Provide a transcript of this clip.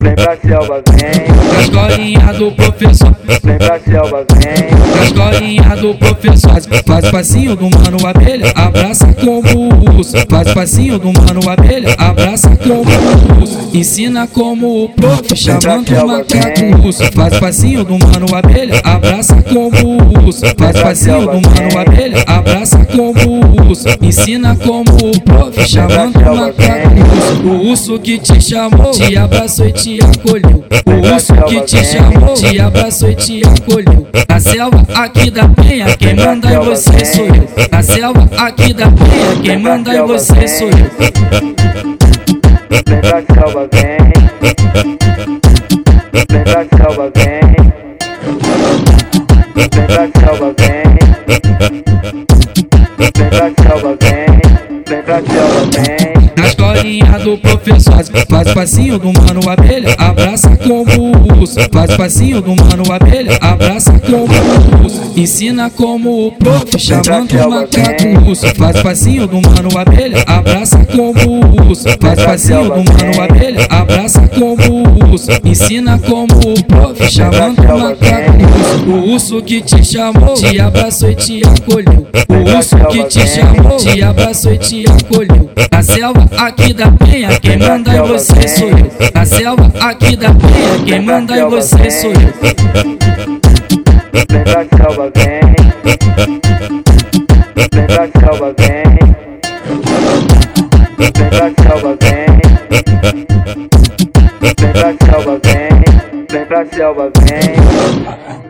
vem pra selva, vem. Escolinha do professor, Vem pra selva, vem. escolinha do professor. Faz, faz passinho do mano abelha, abraça como urso. Faz passinho do mano abelha, abraça como urso. Ensina como o prof, chamando o macaco russo. Faz passinho do mano abelha, abraça como urso. Faz passinho do mano abelha, abraça como urso. Ensina como o prof, chamando o macaco russo. O urso que te chamou, te abraçou e te acolheu. O urso que te chamou, te abraçou e te acolheu. Na selva aqui da penha, quem manda em você sou eu. Na selva aqui da penha, quem manda em você sou eu. Vem pra selva, vem. Vem pra selva, vem. Vem pra selva, vem. Vem pra selva, vem. Vem pra selva, vem. Escolinha do professor, faz, passinho do mano abelha, abraça como urso. Faz passinho do mano abelha, abraça como urso. Ensina como o prof, chamando o macaco russo. Faz passinho do mano abelha, abraça como urso. Faz passinho do mano abelha, abraça como urso. Ensina como o prof, chamando o macaco. O urso que te chamou, te abraçou e te acolheu. O urso que te chamou, te abraçou e te acolheu. Na selva aqui da penha, quem manda em você sou eu. Na selva aqui da penha, quem manda em você sou eu. Vem pra selva, vem. Vem pra selva. Vem pra selva, vem. Vem pra selva, vem.